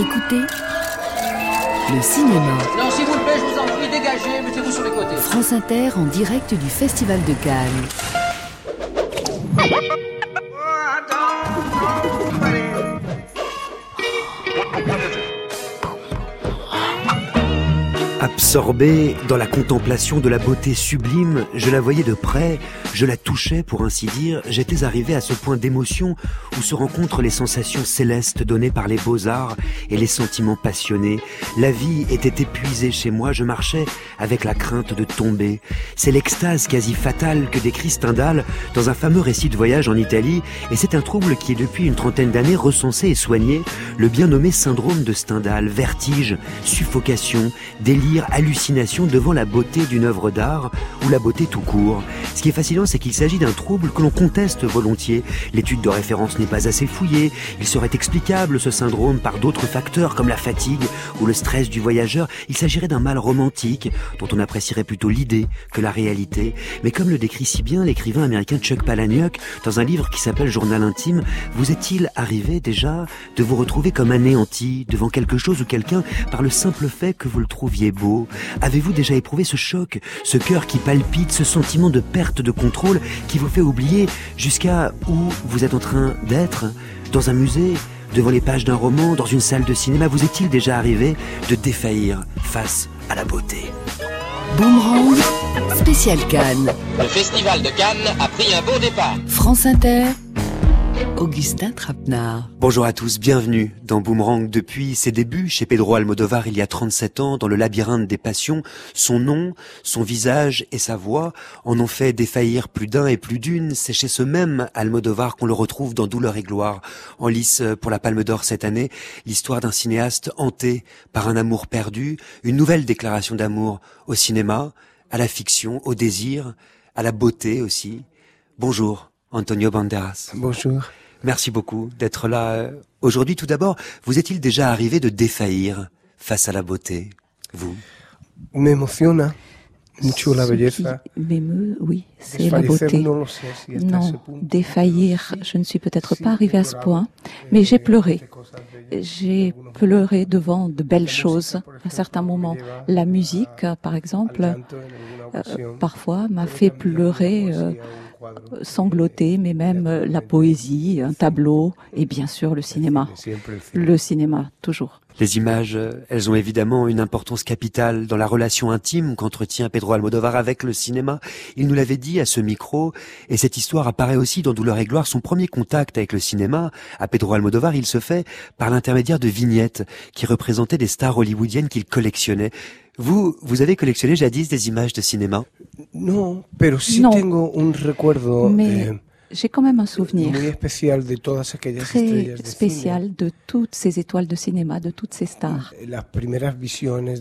Écoutez le cinéma. Non, s'il vous plaît, je vous en prie, dégagez, mettez-vous sur les côtés. France Inter en direct du Festival de Cannes. Absorbé dans la contemplation de la beauté sublime, je la voyais de près, je la touchais pour ainsi dire, j'étais arrivé à ce point d'émotion où se rencontrent les sensations célestes données par les beaux-arts et les sentiments passionnés. La vie était épuisée chez moi, je marchais avec la crainte de tomber. C'est l'extase quasi fatale que décrit Stendhal dans un fameux récit de voyage en Italie, et c'est un trouble qui est depuis une trentaine d'années recensé et soigné, le bien nommé syndrome de Stendhal, vertige, suffocation, délire hallucination devant la beauté d'une œuvre d'art ou la beauté tout court. Ce qui est fascinant, c'est qu'il s'agit d'un trouble que l'on conteste volontiers. L'étude de référence n'est pas assez fouillée. Il serait explicable, ce syndrome, par d'autres facteurs comme la fatigue ou le stress du voyageur. Il s'agirait d'un mal romantique dont on apprécierait plutôt l'idée que la réalité. Mais comme le décrit si bien l'écrivain américain Chuck Palahniuk dans un livre qui s'appelle Journal intime, vous est-il arrivé déjà de vous retrouver comme anéanti devant quelque chose ou quelqu'un par le simple fait que vous le trouviez Avez-vous déjà éprouvé ce choc, ce cœur qui palpite, ce sentiment de perte de contrôle qui vous fait oublier jusqu'à où vous êtes en train d'être? Dans un musée Devant les pages d'un roman Dans une salle de cinéma Vous est-il déjà arrivé de défaillir face à la beauté? Boomerang, spécial Cannes. Le festival de Cannes a pris un beau départ. France Inter, Augustin Trapenard. Bonjour à tous, bienvenue dans Boomerang. Depuis ses débuts chez Pedro Almodovar il y a 37 ans, dans le labyrinthe des passions, son nom, son visage et sa voix en ont fait défaillir plus d'un et plus d'une. C'est chez ce même Almodovar qu'on le retrouve dans Douleur et gloire. En lice pour la Palme d'Or cette année, l'histoire d'un cinéaste hanté par un amour perdu, une nouvelle déclaration d'amour au cinéma, à la fiction, au désir, à la beauté aussi. Bonjour, Antonio Banderas. Bonjour. Merci beaucoup d'être là euh, aujourd'hui. Tout d'abord, vous est-il déjà arrivé de défaillir face à la beauté, vous? Me emociona mucho la belleza. m'émeut, oui, c'est la beauté. Non, défaillir, je ne suis peut-être pas arrivée à ce point, mais j'ai pleuré. J'ai pleuré devant de belles choses à certains moments. La musique, par exemple, euh, parfois m'a fait pleurer, euh, sangloter, mais même euh, la poésie, un tableau et bien sûr le cinéma. Le cinéma, toujours. Les images, elles ont évidemment une importance capitale dans la relation intime qu'entretient Pedro Almodovar avec le cinéma. Il nous l'avait dit à ce micro, et cette histoire apparaît aussi dans Douleur et gloire. Son premier contact avec le cinéma, à Pedro Almodovar, il se fait par l'intermédiaire de vignettes qui représentaient des stars hollywoodiennes qu'il collectionnait. Vous, vous avez collectionné jadis des images de cinéma? No, pero No. tengo un recuerdo Mais eh, j'ai quand même un souvenir de très de spécial de toutes ces étoiles de cinéma, de toutes ces stars.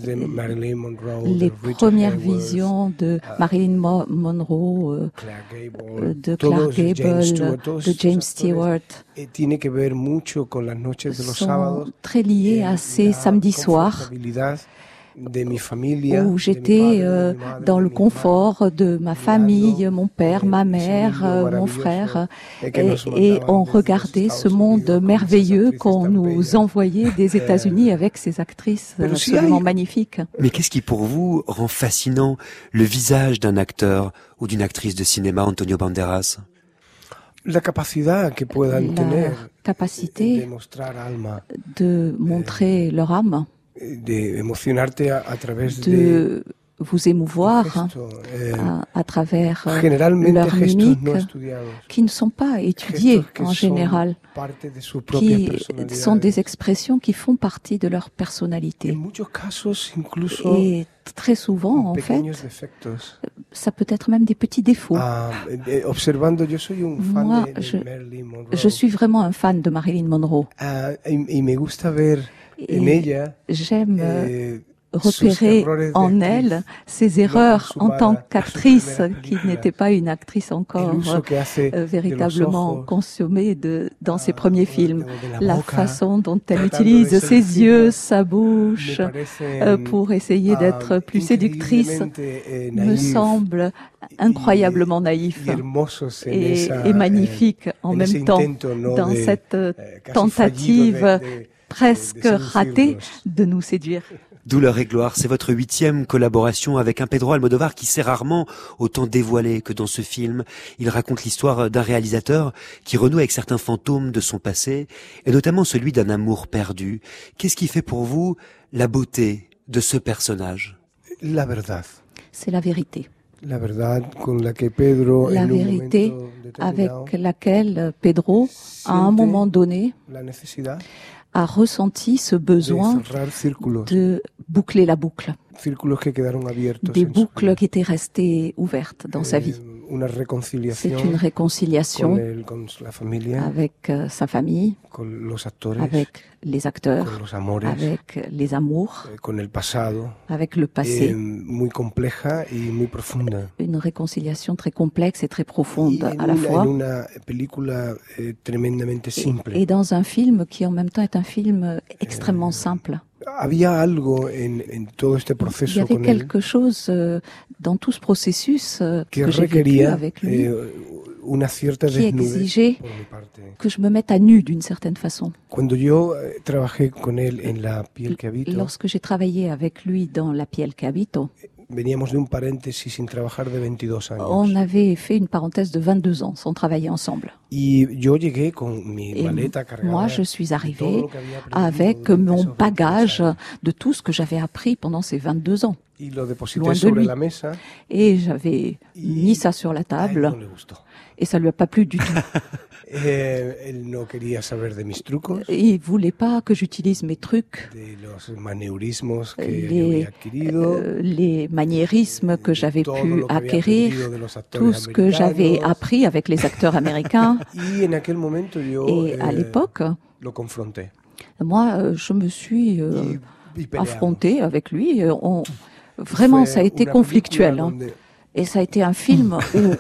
de Marilyn Monroe, Les de premières visions de Marilyn Mo- Monroe, euh, Clark Gable, euh, de Clark Gable, Stewart, todos de James Stewart, eh, de sont très liés eh, à ces samedis soirs où j'étais euh, dans le confort de ma famille, mon père, eh, ma ese mère, euh, mon frère, eh, et, et on regardait ce monde merveilleux actrices qu'on nous envoyait des États-Unis avec ces actrices absolument magnifiques. Mais qu'est-ce qui pour vous rend fascinant le visage d'un acteur ou d'une actrice de cinéma, Antonio Banderas? La capacidad que puedan tener La capacité de montrer leur âme, eh, de emocionarte a, a través de de vous émouvoir hein, gestos, eh, à, à travers euh, leurs mimiques no qui ne sont pas étudiées en général, qui sont des expressions qui font partie de leur personnalité. casos Et très souvent, en fait, defectos. ça peut être même des petits défauts. Ah, eh, observando, yo soy un fan Moi, de, de je-. Je suis vraiment un fan de Marilyn Monroe. Ah, y, y me gusta ver Et j'aime eh, repérer en elle ses erreurs en tant qu'actrice, qui n'était pas une actrice encore euh, véritablement consommée de, dans ses ah, premiers films. La façon dont elle utilise ses yeux, sa bouche, euh, pour essayer ah, d'être plus séductrice, eh, me semble incroyablement naïf. et, magnifique en en même temps dans cette eh, tentative presque raté de nous séduire. Douleur et gloire, c'est votre huitième collaboration avec un Pedro Almodovar qui s'est rarement autant dévoilé que dans ce film. Il raconte l'histoire d'un réalisateur qui renoue avec certains fantômes de son passé, et notamment celui d'un amour perdu. Qu'est-ce qui fait pour vous la beauté de ce personnage? La verdad. C'est la vérité. La verdad con la que Pedro, La en un vérité avec laquelle Pedro, à un moment donné, a ressenti ce besoin de boucler la boucle, des boucles qui étaient restées ouvertes dans sa Eh, vie. Una C'est une con, réconciliation el- con la familia, avec euh, sa famille, con los actores, avec les con acteurs, los amores, avec les amours, eh, con el pasado, avec le eh, passé. muy compleja y muy profunda. Une réconciliation très complexe et très Y profonde en à la una, fois. una película eh, tremendamente simple. Et dans un film qui en même temps est un film euh, extrêmement simple. Había algo en, en todo este Il y avait con él quelque chose euh, dans tout ce processus euh, que que j'ai vécu requería avec lui eh, una cierta qui exigeait que je me mette à nu d'une certaine façon. Cuando yo eh, trabajé con él en La piel que habito, Lorsque j'ai travaillé avec lui dans La piel que habito, veníamos de un paréntesis sin trabajar de 22 años. on avait fait une parenthèse de 22 ans sans travailler ensemble. Y yo llegué con mi Et maleta cargada moi, je suis aprendido avec mon esos 22 bagage de tout ce que j'avais appris pendant ces 22 ans. Y lo deposité loin de sobre lui. la mesa. Et j'avais mis ça sur la table no et ça lui a pas plu du tout. Eh, él no quería saber de mis trucos, Et il voulait pas que j'utilise mes trucs, de los maneurismos que Les, adquirido, euh, les maniérismes que j'avais pu acquérir, tout ce que j'avais appris avec les acteurs américains. Y en aquel momento yo Et à eh, l'époque, lo confronté. moi, euh, je me suis euh, Y, y peleamos. affrontée avec lui. Euh, on- Vraiment, ça a été conflictuel. hein. donde Et ça a été un film où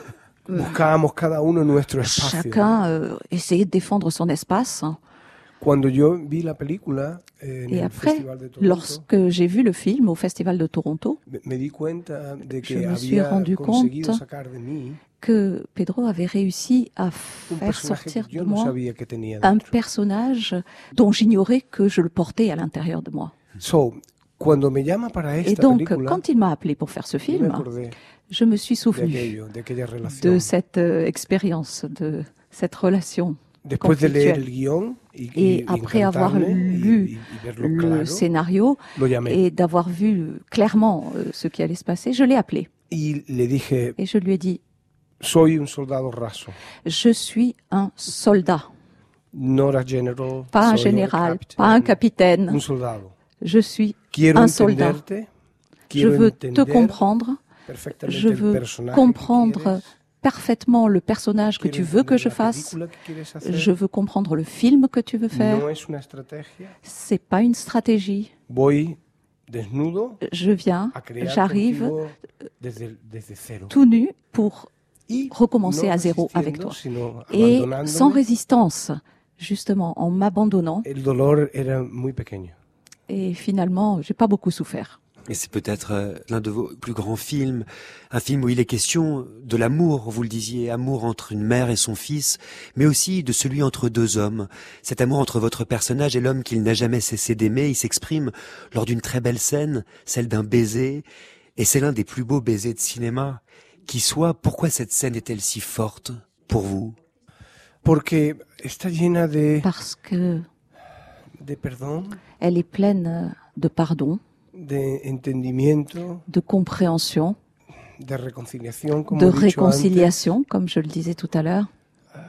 Buscábamos cada uno nuestro espacio. chacun euh, essayait de défendre son espace. Cuando yo vi la película eh, en Et el après, Festival de Toronto, lorsque j'ai vu le film au Festival de Toronto, me, me di cuenta de que Je me suis había rendu conseguido compte sacar de mí que Pedro avait réussi à faire sortir de moi un personnage dont j'ignorais que je le portais à l'intérieur de moi. So, cuando me llama para Et donc, película, quand il m'a appelé pour faire ce film, je me suis souvenu de cette euh, expérience, de cette relation. Después de leer conflictuelle. el guión y, y- Et y après avoir lu y, Le claro, scénario et d'avoir vu clairement euh, ce qui allait se passer, je l'ai appelé y le dije, et je lui ai dit soy un soldado raso, Je suis un soldat, no a general, pas un général, pas un capitaine. un soldado. Je suis un soldat. Je veux te comprendre, je veux comprendre parfaitement le personnage que tu veux que je fasse. Je veux comprendre le film que tu veux faire. C'est pas une stratégie. Je viens, j'arrive tout nu pour recommencer à zéro avec toi. et sans résistance, justement, en m'abandonnant. Et finalement, j'ai pas beaucoup souffert. Et c'est peut-être euh, l'un de vos plus grands films, un film où il est question de l'amour, vous le disiez, amour entre une mère et son fils, mais aussi de celui entre deux hommes. Cet amour entre votre personnage et l'homme qu'il n'a jamais cessé d'aimer, il s'exprime lors d'une très belle scène, celle d'un baiser, et c'est l'un des plus beaux baisers de cinéma. Qui soit, pourquoi cette scène est-elle si forte pour vous? Porque está llena de, Parce que de perdón, elle est pleine de pardon, de entendimiento, de compréhension, de réconciliation, comme je le disais tout à l'heure, antes,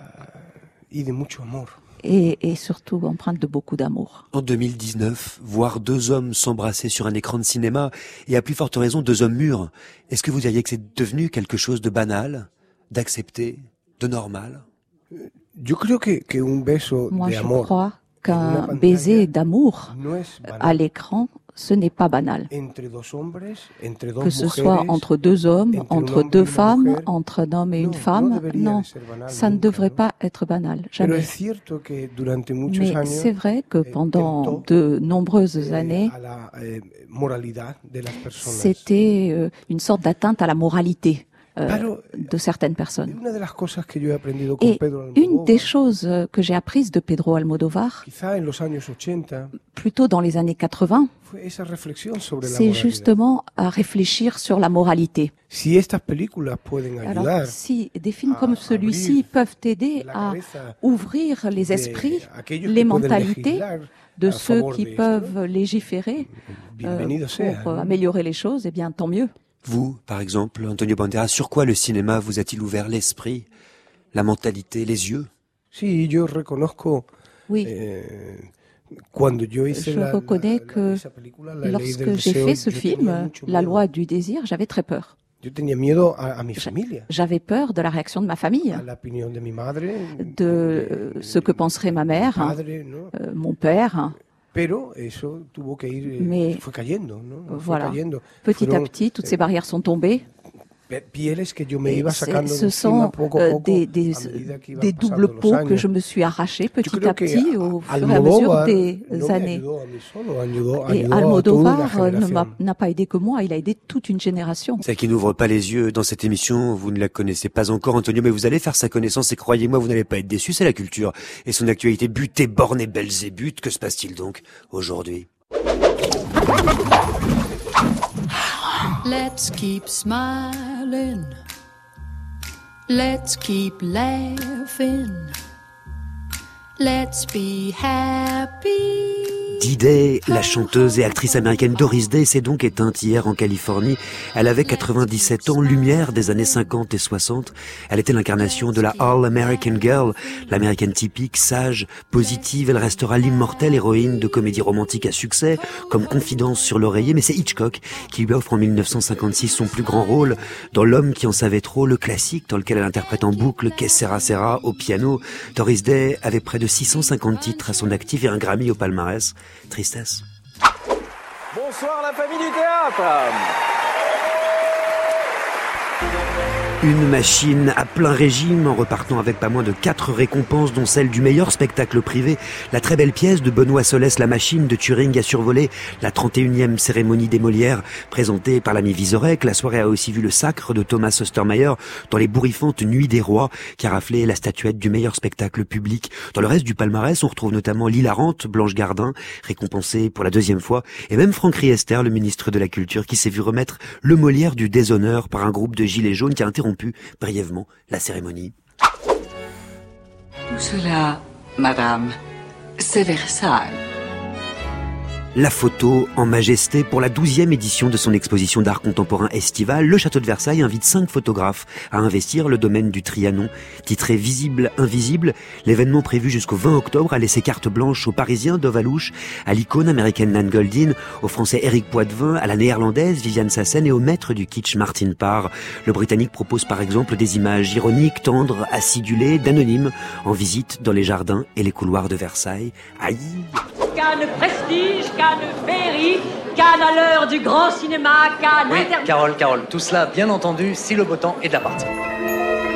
y de mucho amor. et, et surtout empreinte de beaucoup d'amour. En 2019, voir deux hommes s'embrasser sur un écran de cinéma, et à plus forte raison deux hommes mûrs, est-ce que vous diriez que c'est devenu quelque chose de banal, d'accepté, de normal? Yo creo que, que un beso Moi, de je amor crois qu'un baiser d'amour à l'écran, ce n'est pas banal. Que ce soit entre deux hommes, entre deux femmes, entre un homme et une femme, non, ça ne devrait pas être banal, jamais. Mais c'est vrai que eh, pendant de nombreuses eh, années, eh, c'était euh, une sorte d'atteinte à la moralité euh, de certaines personnes. Et une des choses que j'ai apprises de Pedro Almodovar, quizá en los años 80, plutôt dans les années 80, fue esa reflexión sobre la c'est justement à réfléchir sur la moralité. Si Alors, si des films comme celui-ci peuvent aider à ouvrir les esprits, les mentalités de ceux qui peuvent légiférer euh, pour améliorer les choses, eh bien tant mieux. Vous, par exemple, Antonio Banderas, sur quoi le cinéma vous a-t-il ouvert l'esprit, la mentalité, les yeux? Yo reconozco Oui, eh, cuando yo hice je la, reconnais la- la- que lorsque j'ai fait ce film, La loi du désir, j'avais très peur. Yo tenía miedo a, a mi familia, J'avais peur de la réaction de ma famille, de ce que penserait ma mère, hein, euh, mon père. Pero eso tuvo que ir, eh, Mais- fue cayendo, ¿no? Fue Voilà. cayendo. Petit à Fueron, petit, toutes eh, ces barrières sont tombées. Pieles que yo me Et iba c'est- sacando de ce sont poco euh, poco des, des, doubles peaux que je me suis arrachés Yo petit à petit au fur et à mesure des années. Et Almodovar euh, ne generación. m'a- n'a pas aidé que moi, il a aidé toute une génération. Celle qui n'ouvre pas les yeux dans cette émission, vous ne la connaissez pas encore, Antonio, mais vous allez faire sa connaissance et croyez-moi, vous n'allez pas être déçu, c'est la culture. Et son actualité butée, bornée, belzébuth, que se passe-t-il donc aujourd'hui? Let's keep smiling. Let's keep laughing. Let's be happy. Diday, la chanteuse et actrice américaine Doris Day s'est donc éteinte hier en Californie. Elle avait 97 ans, lumière des années 50 et 60. Elle était l'incarnation de la All-American Girl, l'américaine typique, sage, positive. Elle restera l'immortelle héroïne de comédie romantique à succès, comme Confidence sur l'oreiller, mais c'est Hitchcock qui lui offre en 1956 son plus grand rôle dans L'homme qui en savait trop, le classique dans lequel elle interprète en boucle Que sera sera au piano. Doris Day avait près de 650 titres à son actif et un Grammy au palmarès. Tristesse. Bonsoir la famille du théâtre Une machine à plein régime en repartant avec pas moins de quatre récompenses dont celle du meilleur spectacle privé. La très belle pièce de Benoît Solès La Machine de Turing a survolé la 31e cérémonie des Molières présentée par l'ami Vizorek. La soirée a aussi vu le sacre de Thomas Ostermeyer dans les bourrifantes Nuits des Rois qui a raflé la statuette du meilleur spectacle public. Dans le reste du palmarès, on retrouve notamment l'hilarante Blanche Gardin, récompensée pour la deuxième fois, et même Franck Riester, le ministre de la Culture, qui s'est vu remettre le Molière du déshonneur par un groupe de gilets jaunes qui a interrompu brièvement la cérémonie. Tout cela, madame, c'est Versailles. La photo en majesté pour la douzième édition de son exposition d'art contemporain estivale. Le château de Versailles invite cinq photographes à investir le domaine du Trianon. Titré Visible, Invisible, l'événement prévu jusqu'au 20 octobre a laissé carte blanche aux Parisiens Dovalouche, à l'icône américaine Nan Goldin, au français Eric Poitvin, à la néerlandaise Viviane Sassen et au maître du kitsch Martin Parr. Le britannique propose par exemple des images ironiques, tendres, acidulées, d'anonymes, en visite dans les jardins et les couloirs de Versailles. Aïe Cannes Prestige, Cannes Féerie, Cannes à l'heure du grand cinéma, Cannes Oui, Carole, Carole, tout cela bien entendu si le beau temps est de la partie.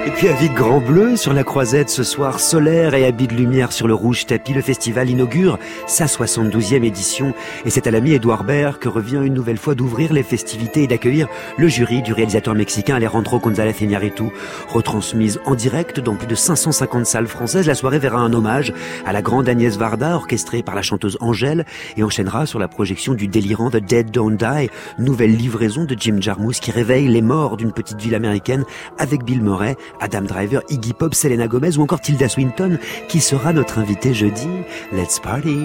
Et puis à vide grand bleu sur la croisette ce soir solaire et habit de lumière sur le rouge tapis, le festival inaugure sa 72e édition et c'est à l'ami Edouard Baird que revient une nouvelle fois d'ouvrir les festivités et d'accueillir le jury du réalisateur mexicain Alejandro González Iñárritu. Retransmise en direct dans plus de 550 salles françaises, la soirée verra un hommage à la grande Agnès Varda orchestrée par la chanteuse Angèle et enchaînera sur la projection du délirant The Dead Don't Die, nouvelle livraison de Jim Jarmusch qui réveille les morts d'une petite ville américaine avec Bill Murray, Adam Driver, Iggy Pop, Selena Gomez ou encore Tilda Swinton qui sera notre invité jeudi. Let's party!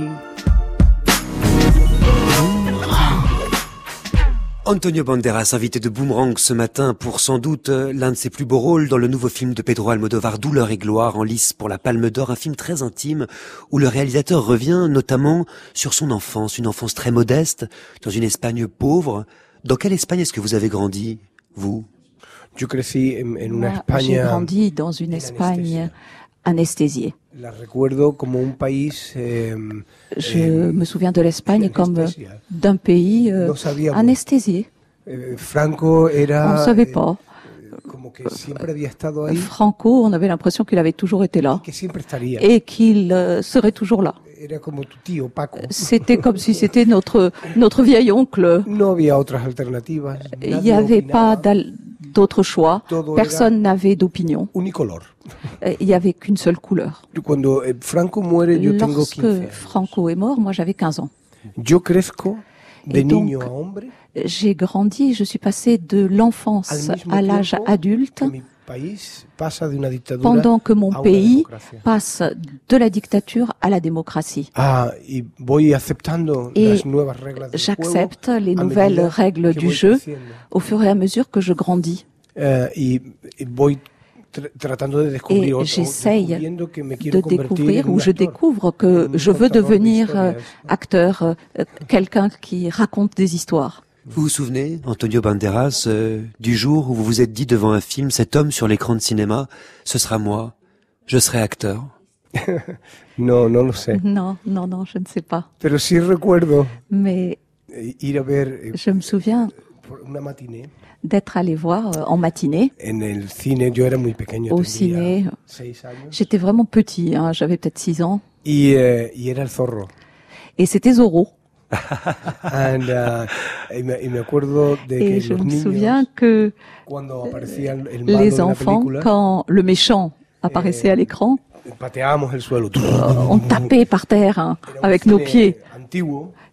Antonio Banderas, invité de Boomerang ce matin pour sans doute euh, l'un de ses plus beaux rôles dans le nouveau film de Pedro Almodovar, Douleur et gloire, en lice pour la Palme d'Or, un film très intime où le réalisateur revient notamment sur son enfance, une enfance très modeste, dans une Espagne pauvre. Dans quelle Espagne est-ce que vous avez grandi, vous? Yo crecí en, en una Moi, J'ai grandi dans une Espagne anesthésiée. la recuerdo como un país eh, Je eh, me souviens de l'Espagne comme d'un pays euh, No anesthésié. Eh, Franco era On ne savait eh, pas. como que siempre había estado ahí Franco, on avait l'impression qu'il avait toujours été là et qu'il euh, serait toujours là. Como. C'était comme si c'était notre notre vieil oncle. No había otras alternativas. Il n'y avait pas d'al- d'autre choix. Personne n'avait d'opinion. unicolor. Euh, Il n'y avait qu'une seule couleur. Eh, Franco Lorsque 15 años. Franco est mort, moi j'avais 15 ans. Yo crezco de niño a hombre J'ai grandi, je suis passée de l'enfance à l'âge adulte pendant que mon pays passe de la dictature à la démocratie. Ah, Et J'accepte les nouvelles règles du jeu au fur et à mesure que je grandis. Eh, Et o- o j'essaye de découvrir ou je découvre que je veux devenir euh, acteur, euh, quelqu'un qui raconte des histoires. Vous vous souvenez, Antonio Banderas, euh, du jour où vous vous êtes dit devant un film, cet homme sur l'écran de cinéma, ce sera moi, je serai acteur. Non, non, non, je ne sais pas. Pero sí recuerdo Mais eh, ir a ver eh, je me souviens por una matinée d'être allé voir euh, en matinée en el cine. Yo era muy pequeño, au ciné. J'étais vraiment petit, hein, j'avais peut-être 6 ans. Y, eh, y era el zorro. Et c'était Zorro. And, uh, y, me, y me acuerdo de que Et je me souviens que les enfants, quand le méchant apparaissait à l'écran, suelo. on tapait par terre hein, avec nos pieds.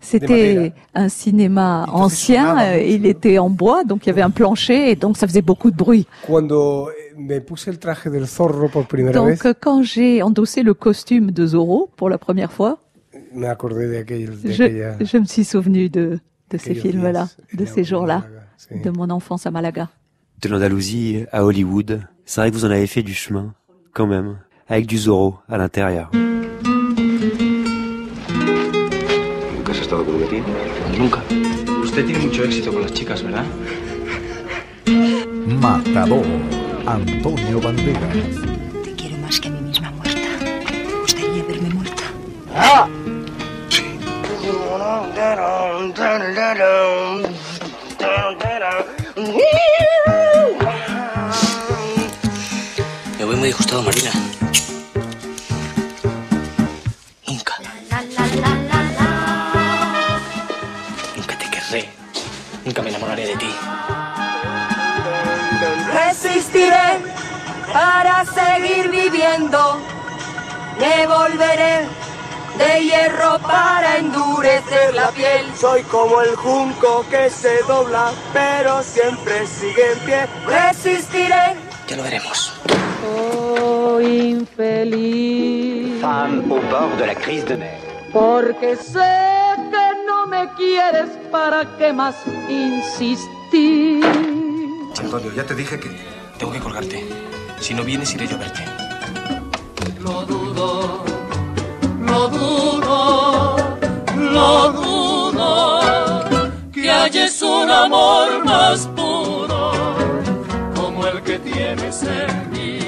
C'était un cinéma ancien, euh, il était en bois, donc il y avait un plancher et donc ça faisait beaucoup de bruit. Eh, Donc euh, quand j'ai endossé le costume de Zorro pour la première fois, me acordé de, aquel, de je, aquella... je me suis souvenu de, de ces films-là, de ces jours-là, sí. de mon enfance à Malaga. De l'Andalousie à Hollywood, c'est vrai que vous en avez fait du chemin, quand même, avec du Zorro à l'intérieur. ¿Nunca has estado con un latín? Nunca. Usted tiene mucho éxito con las chicas, ¿verdad? Matador, Antonio Banderas. Me voy muy disgustado, Marina. Nunca. Nunca te querré. Nunca me enamoraré de ti. Resistiré para seguir viviendo. Me volveré de hierro para endurecer la piel. Soy como el junco que se dobla, pero siempre sigue en pie. Resistiré. Ya lo veremos. Oh, infeliz. Femme au bord de la crise de nerfs. Porque sé que no me quieres, ¿para qué más insistir? Antonio, ya te dije que tengo que colgarte. Si no vienes, iré yo a verte. Lo que halles un amor más puro como el que tienes en mí.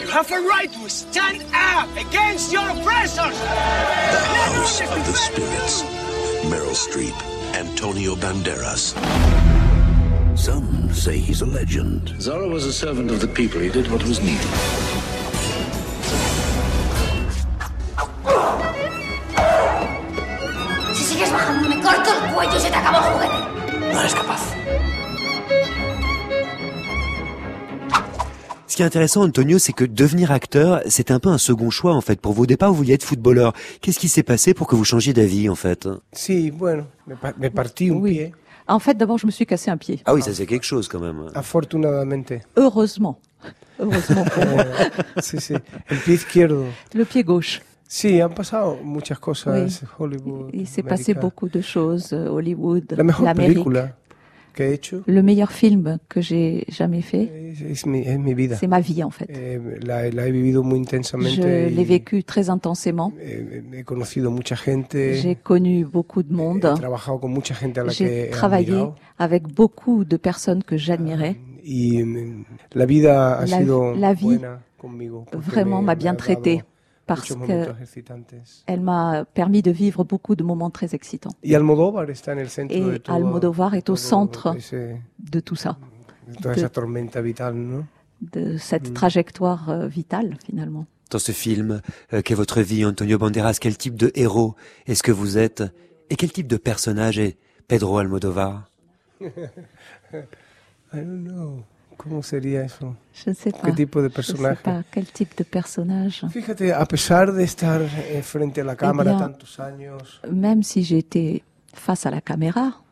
You have a right to stand up against your oppressors. The House of the Spirits. Meryl Streep, Antonio Banderas. Some say he's a legend. Zorro was a servant of the people. He did what was needed. Qui est intéressant, Antonio, c'est que devenir acteur, c'est un peu un second choix, en fait. Pour vous, au départ, vous vouliez être footballeur. Qu'est-ce qui s'est passé pour que vous changiez d'avis, en fait? Sí, bueno, me, pa- me partí un Oui. pie, En fait, d'abord, je me suis cassé un pied. Ah oui, ça c'est quelque chose, quand même. afortunadamente. Heureusement. Heureusement sí. El pie izquierdo. Le pied gauche. Sí, han pasado muchas cosas. Hollywood. Il s'est passé beaucoup de choses. euh, Hollywood, La l'Amérique. película Le meilleur film que j'ai jamais fait, c'est ma vie en fait. Eh. Je l'ai vécu très intensément. J'ai connu beaucoup de monde. J'ai travaillé avec beaucoup de personnes que j'admirais. Y mm, la La- vie Vraiment me- m'a bien traité parce muchos que momentos excitantes. elle m'a permis de vivre beaucoup de moments très excitants. Y Almodóvar está en el centro de Et todo, Almodovar est au todo centre ese- de tout ça, de toda de- esa tormenta vital, ¿no? de cette Mm. trajectoire euh, vitale finalement. Dans ce film, euh, qu'est votre vie, Antonio Banderas Quel type de héros est-ce que vous êtes Et quel type de personnage est Pedro Almodovar I don't know. ¿Cómo sería eso? Je ne sais pas. ¿Qué tipo de Je sais personaje? pas quel type de personnage. Fíjate, a pesar de estar eh, frente a la cámara bien, tantos años, Même si j'étais face à la caméra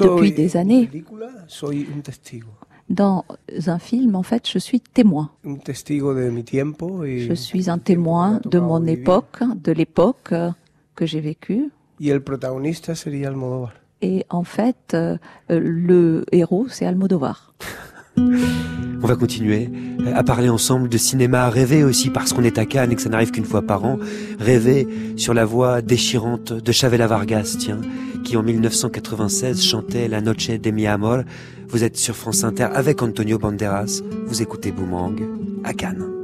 depuis des années, película, soy un testigo. dans un film, en fait, je suis témoin. Un testigo de mi tiempo y, Je suis un témoin de mon époque, de l'époque euh, que j'ai vécue. y el protagonista sería Almodóvar. Et en fait, euh, euh, le héros, c'est Almodovar. On va continuer à parler ensemble de cinéma, rêver aussi parce qu'on est à Cannes et que ça n'arrive qu'une fois par an, rêver sur la voix déchirante de Chavela Vargas, tiens, qui en 1996 chantait La Noche de mi amor. Vous êtes sur France Inter avec Antonio Banderas, vous écoutez Boomerang à Cannes.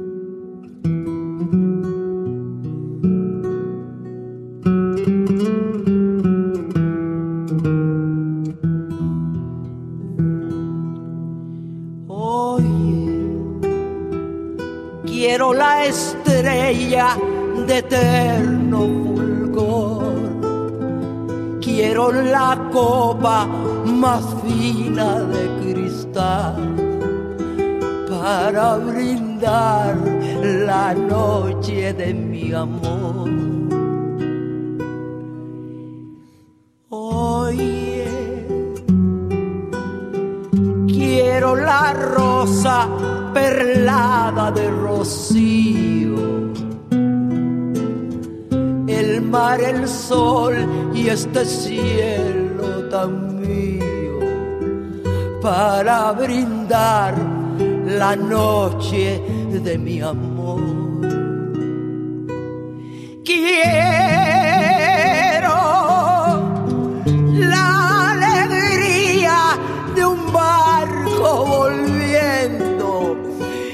De eterno fulgor. Quiero la copa más fina de cristal para brindar la noche de mi amor. Y este cielo tan mío para brindar la noche de mi amor. Quiero la alegría de un barco volviendo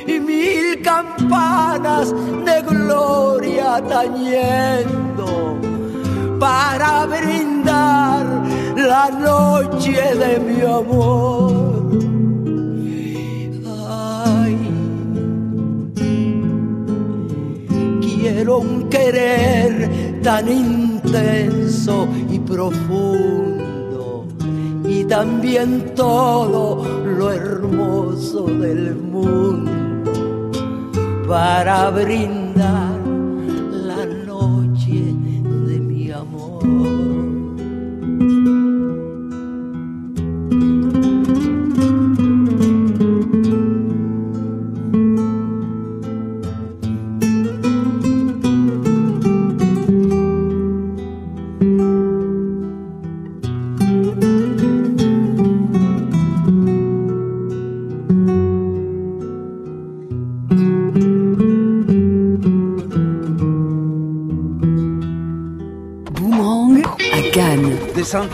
y mil campanas de gloria tañendo para brindar la noche de mi amor. Ay, quiero un querer tan intenso y profundo y también todo lo hermoso del mundo para brindar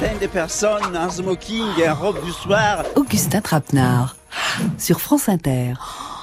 centaines de personnes en smoking et en robe du soir. Augustin Trapenard. Sur France Inter.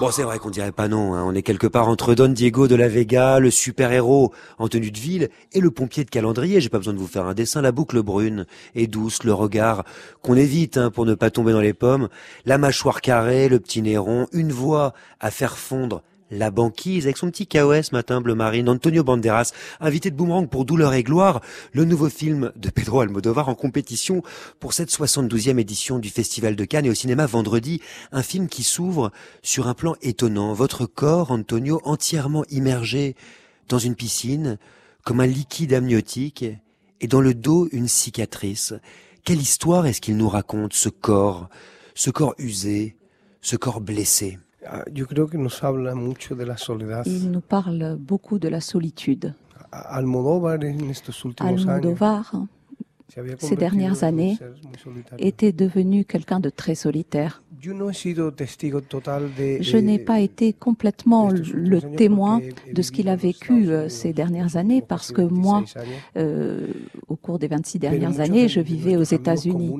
Bon, c'est vrai qu'on dirait pas non. hein. On est quelque part entre Don Diego de la Vega, le super-héros en tenue de ville, et le pompier de calendrier. J'ai pas besoin de vous faire un dessin. La boucle brune et douce, le regard qu'on évite hein, pour ne pas tomber dans les pommes, la mâchoire carrée, le petit nez rond, une voix à faire fondre la banquise avec son petit KOS matin bleu marine, Antonio Banderas, invité de Boomerang pour Douleur et Gloire, le nouveau film de Pedro Almodovar en compétition pour cette 72e édition du Festival de Cannes et au cinéma vendredi, un film qui s'ouvre sur un plan étonnant. Votre corps, Antonio, entièrement immergé dans une piscine, comme un liquide amniotique, et dans le dos une cicatrice. Quelle histoire est-ce qu'il nous raconte, ce corps, ce corps usé, ce corps blessé? Yo creo que nos habla mucho de la soledad. Il nous parle beaucoup de la solitude. Almodóvar en estos últimos años se había ces dernières années, était devenu quelqu'un de très solitaire. Je n'ai pas été complètement le témoin de ce qu'il a vécu euh, ces dernières années parce que moi, euh, au cours des 26 dernières années, je vivais aux États-Unis.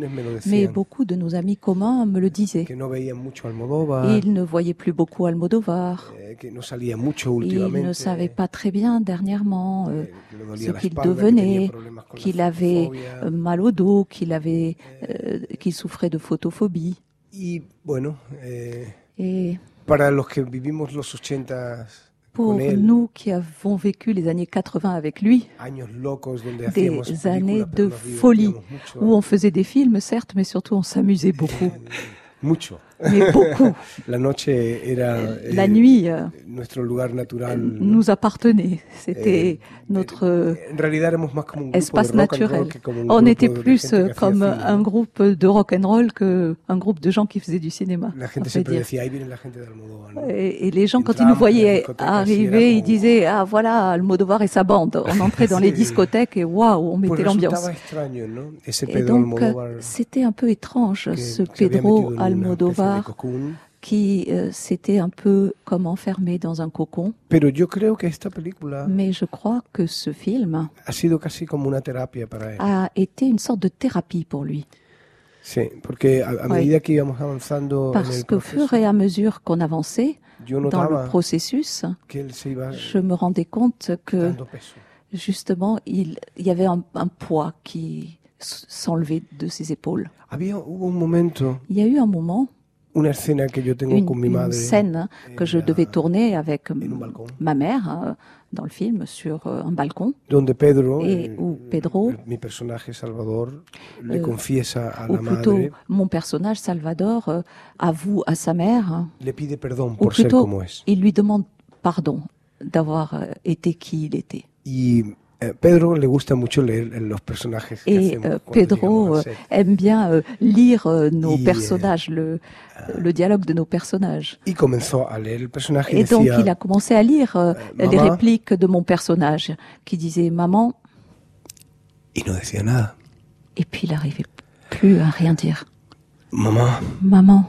Mais beaucoup de nos amis communs me le disaient. Ils ne voyaient plus beaucoup Almodovar. eh, Ils ne savaient pas très bien dernièrement euh, le dolía ce qu'il devenait, qu'il avait euh, mal au dos, qu'il avait, euh, qu'il souffrait de photophobie. Bueno, eh, Et Pour nous qui avons vécu les années 80 avec lui, des années de folie, où on faisait des films, certes, mais surtout on s'amusait beaucoup. Mucho. Mais beaucoup. La noche era La eh, nuit euh, nuestro lugar natural. ¿no? nous appartenait. C'était notre como un grupo espace naturel. On était plus euh, comme un groupe de rock and roll que un groupe de gens qui faisaient du cinéma. La on gente peut siempre dire. decía, ahí viene la gente de Almodóvar. ¿no? Et, et les gens, quand ils nous voyaient arriver, ils disaient Ah, voilà, Almodovar et sa bande. On entrait dans les discothèques et waouh, on mettait l'ambiance. Et donc, c'était un peu étrange, ce Pedro Almodovar qui euh, s'était un peu comme enfermé dans un cocon. Pero yo creo que esta película Mais je crois que ce film ha sido casi como una terapia para él. a été une sorte de thérapie pour lui. Sí, porque a, a Ouais. medida que íbamos avanzando en Parce el qu'au proceso, fur et à mesure qu'on avançait dans le processus, que je me rendais compte que justement, il, il y avait un, un poids qui s'enlevait de ses épaules. Había, hubo un momento, Il y a eu un moment, une, scène que je devais tourner avec ma mère euh, dans le film sur euh, un balcon, donde Pedro, et eh, où Pedro, mi personaje Salvador, le Euh, confiesa a ou la plutôt mon personnage Salvador, avoue à sa mère, le pide perdón ou por ser plutôt como es. il lui demande pardon d'avoir été qui il était. Eh, Pedro le gusta mucho leer eh, los personajes que Et hacemos cuando Pedro aime bien lire nos Y, personnages, le, le dialogue de nos personnages. Y comenzó a leer el personaje y Et donc decía, il a commencé à lire euh, les Maman. répliques de mon personnage, qui disait maman, y no decía nada. et puis il n'arrivait plus à rien dire. Mamá, Maman.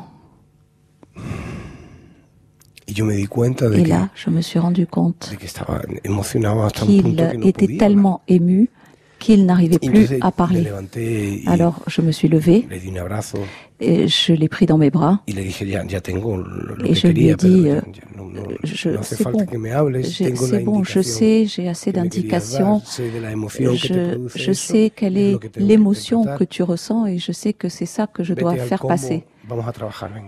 Y yo me di cuenta de Et que, là, je me suis rendu compte qu'il était tellement ému qu'il n'arrivait plus entonces à parler. Alors je me suis levée le di un abrazo et je l'ai pris dans mes bras et je lui ai dit, euh, c'est bon, que je sais, j'ai assez d'indications. Je, sais quelle es est l'émotion que tu ressens et je sais que c'est ça que je dois faire passer.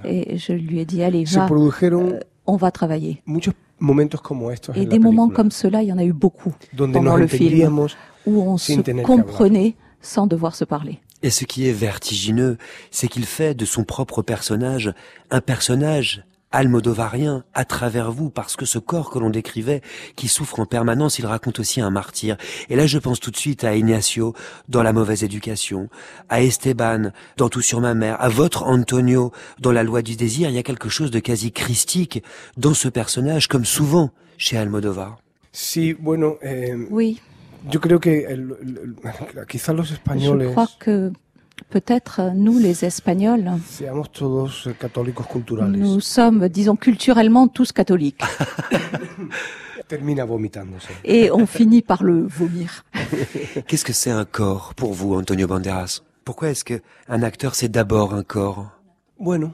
Et je lui ai dit, allez, Se va, euh, on va travailler. muchos momentos como estos Et en la des moments comme cela, il y en a eu beaucoup donde pendant le film, où on se comprenait sans devoir se parler. Et ce qui est vertigineux, c'est qu'il fait de son propre personnage un personnage almodovarien à travers vous, parce que ce corps que l'on décrivait, qui souffre en permanence, il raconte aussi un martyr. Et là, je pense tout de suite à Ignacio dans La mauvaise éducation, à Esteban dans Tout sur ma mère, à votre Antonio dans La loi du désir. Il y a quelque chose de quasi christique dans ce personnage, comme souvent chez Almodovar. Sí, bueno, eh, Oui, yo creo que el- el- el- quizás los je crois que peut-être euh, nous, les Espagnols, eh, católicos culturales. nous sommes, disons, culturellement tous catholiques. Et on finit par le vomir. Qu'est-ce que c'est un corps pour vous, Antonio Banderas? Pourquoi est-ce que un acteur c'est d'abord un corps? Bueno,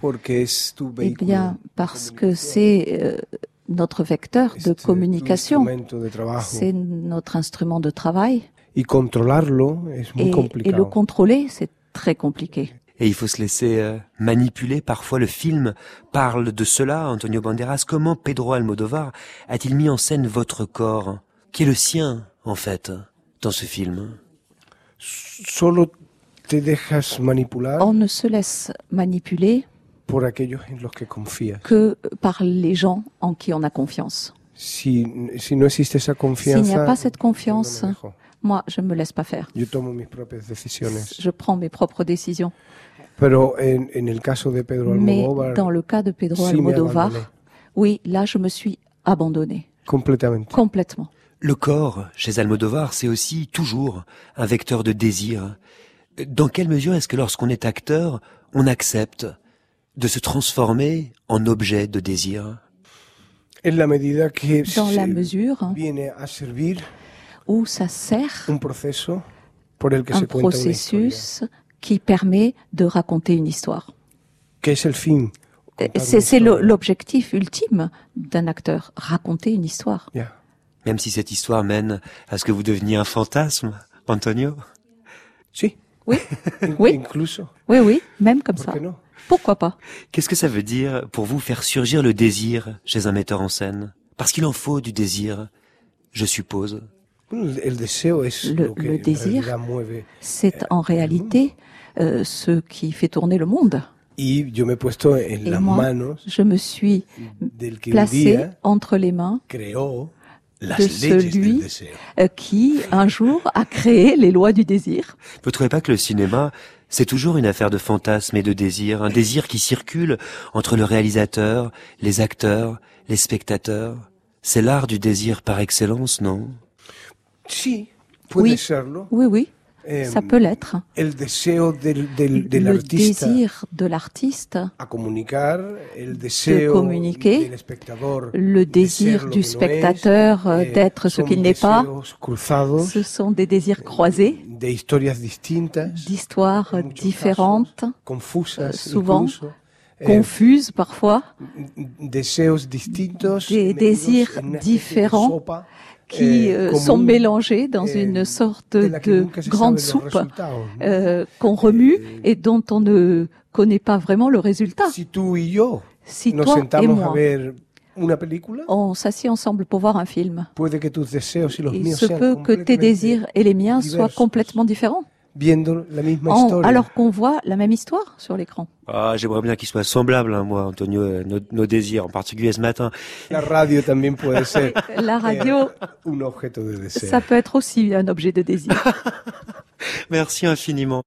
porque es tu Eh bien, parce que c'est euh, notre vecteur de communication, c'est notre instrument de travail. Y controlarlo es muy Et, et le contrôler, c'est très compliqué. Et il faut se laisser euh, manipuler. Parfois, le film parle de cela. Antonio Banderas, comment Pedro Almodovar a-t-il mis en scène votre corps, qui est le sien, en fait, dans ce film? Solo te dejas manipular On ne se laisse manipuler por aquellos en los que confías. que par les gens en qui on a confiance. Si, si no existe esa S'il n'y a pas cette no confiance. Moi, je ne me laisse pas faire. Yo tomo mis propias decisiones. Je prends mes propres décisions. Pero en, en el caso de Pedro Mais Almodóvar, dans le cas de Pedro sí me Almodovar, abandoné oui, là, je me suis abandonnée completamente. complètement. Le corps, chez Almodovar, c'est aussi toujours un vecteur de désir. Dans quelle mesure est-ce que lorsqu'on est acteur, on accepte de se transformer en objet de désir? En la medida que Dans la mesure viene a servir où ça sert un proceso por el que un se cuenta una historia, processus qui permet de raconter une histoire. el fin. C'est le- l'objectif ultime d'un acteur, raconter une histoire. Même si cette histoire mène à ce que vous deveniez un fantasme, Antonio Sí, Oui, Oui. incluso. oui, oui, même comme ¿Por ça. Pourquoi pas? Qu'est-ce que ça veut dire pour vous faire surgir le désir chez un metteur en scène? Parce qu'il en faut du désir, je suppose. Le, le désir, c'est en réalité euh, ce qui fait tourner le monde. Et moi, je me suis placé entre les mains de celui euh, qui, un jour, a créé les lois du désir. Vous ne trouvez pas que le cinéma, c'est toujours une affaire de fantasme et de désir, un désir qui circule entre le réalisateur, les acteurs, les spectateurs? C'est l'art du désir par excellence, non? Si, oui. oui, oui. Ça peut l'être. Le désir de l'artiste de communiquer, le désir du spectateur euh, d'être ce qu'il n'est pas. Ce sont des désirs croisés, d'histoires différentes, euh, souvent eh, confuses parfois, des désirs différents qui euh, sont mélangés dans une sorte de grande soupe euh, qu'on remue et dont on ne connaît pas vraiment le résultat. Si toi et moi, on s'assied ensemble pour voir un film. Il se peut que tes désirs et les miens soient complètement différents alors qu'on voit la même histoire sur l'écran. Ah, j'aimerais bien qu'il soit semblable, hein, moi, Antonio, euh, nos, désirs, en particulier ce matin. La radio también puede ser. La radio. un objeto de Ça peut être aussi un objet de désir. Merci infiniment.